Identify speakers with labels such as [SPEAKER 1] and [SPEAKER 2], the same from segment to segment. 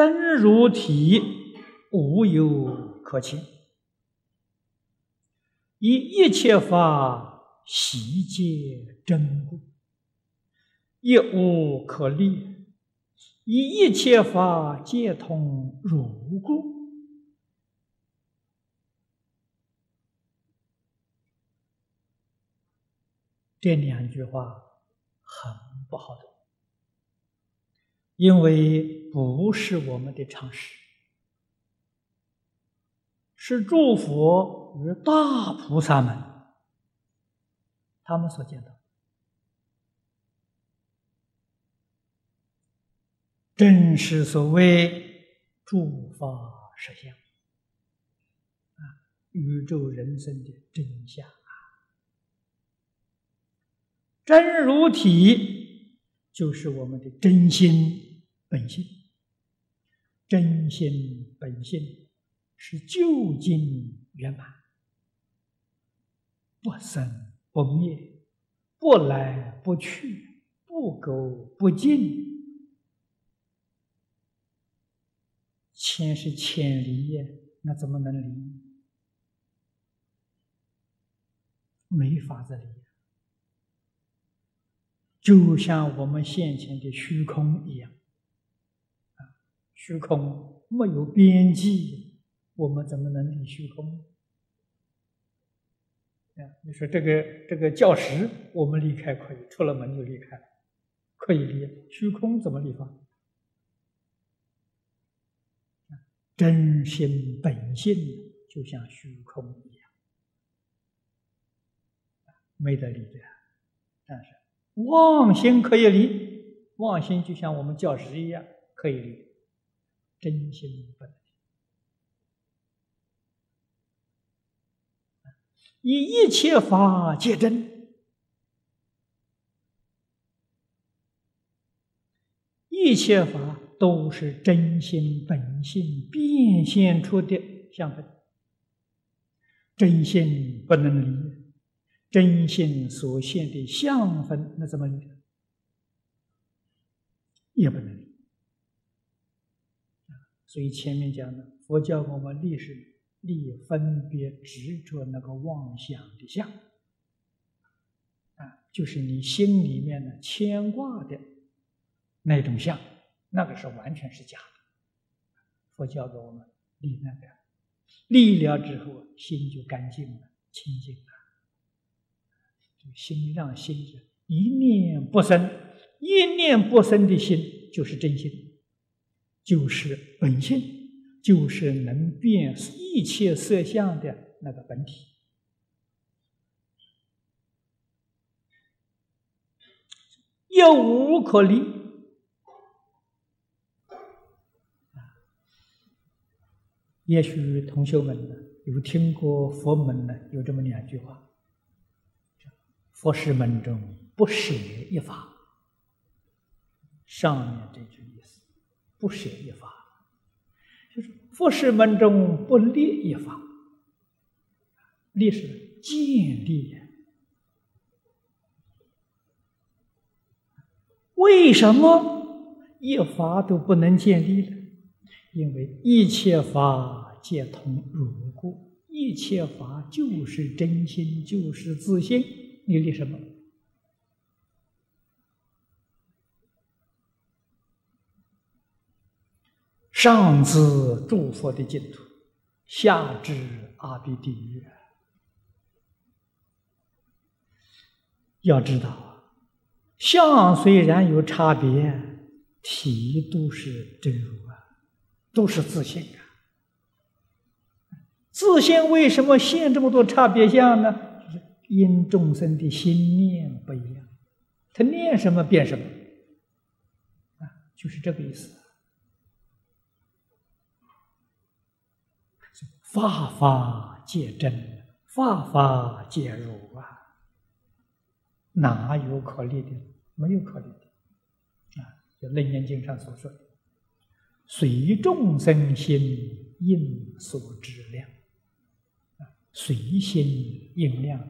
[SPEAKER 1] 真如体无有可亲，以一切法悉皆真故，亦无可立；以一切法皆通如故。这两句话很不好懂，因为不是我们的常识，是诸佛与大菩萨们他们所见到，正是所谓诸法实相啊，宇宙人生的真相。真如体就是我们的真心。本性，真心本性是究竟圆满，不生不灭，不来不去，不垢不净，千是千离，那怎么能离？没法子离。就像我们现前的虚空一样，虚空没有边际，我们怎么能离虚空？啊，你说这个这个教室，我们离开可以，出了门就离开了，可以离。虚空怎么离法？真心本性就像虚空一样，没得离的，但是。妄心可以离，妄心就像我们教师一样可以离，真心不能离。以一切法皆真，一切法都是真心本性变现出的相分，真心不能离。真心所现的相分，那怎么离？也不能。所以前面讲的，佛教给我们立是立分别执着那个妄想的相，啊，就是你心里面的牵挂的那种相，那个是完全是假的。佛教给我们立那个，立了之后，心就干净了，清净了。心让心是一念不生，一念不生的心就是真心，就是本性，就是能变一切色相的那个本体，又无可离。也许同学们呢有听过佛门呢有这么两句话。佛事门中不舍一法，上面这句，不舍一法，就是佛事门中不立一法，立是建立。为什么一法都不能建立呢？因为一切法皆通如故，一切法就是真心，就是自信。你立什么？上至诸佛的净土，下至阿鼻地狱。要知道，相虽然有差别，体都是真如啊，都是自信啊。自信为什么现这么多差别相呢？就是因众生的心念不一样，他念什么变什么，啊，就是这个意思。法法皆真，法法皆如啊，哪有可立的？没有可立的，啊，就《楞严经》上所说的，随众生心应所知量，随心应量。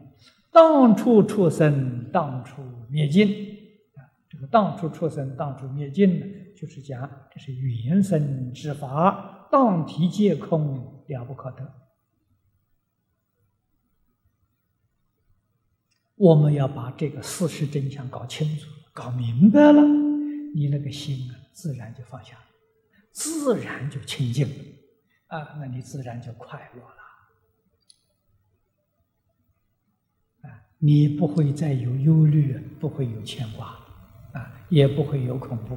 [SPEAKER 1] 当初出生，当初灭尽啊！这个当初出生，当初灭尽呢，就是讲这是原生之法，当体皆空，了不可得。我们要把这个事实真相搞清楚、搞明白了，你那个心啊，自然就放下了，自然就清净了啊，那你自然就快乐了啊，你不会再有忧虑，不会有牵挂啊，也不会有恐怖。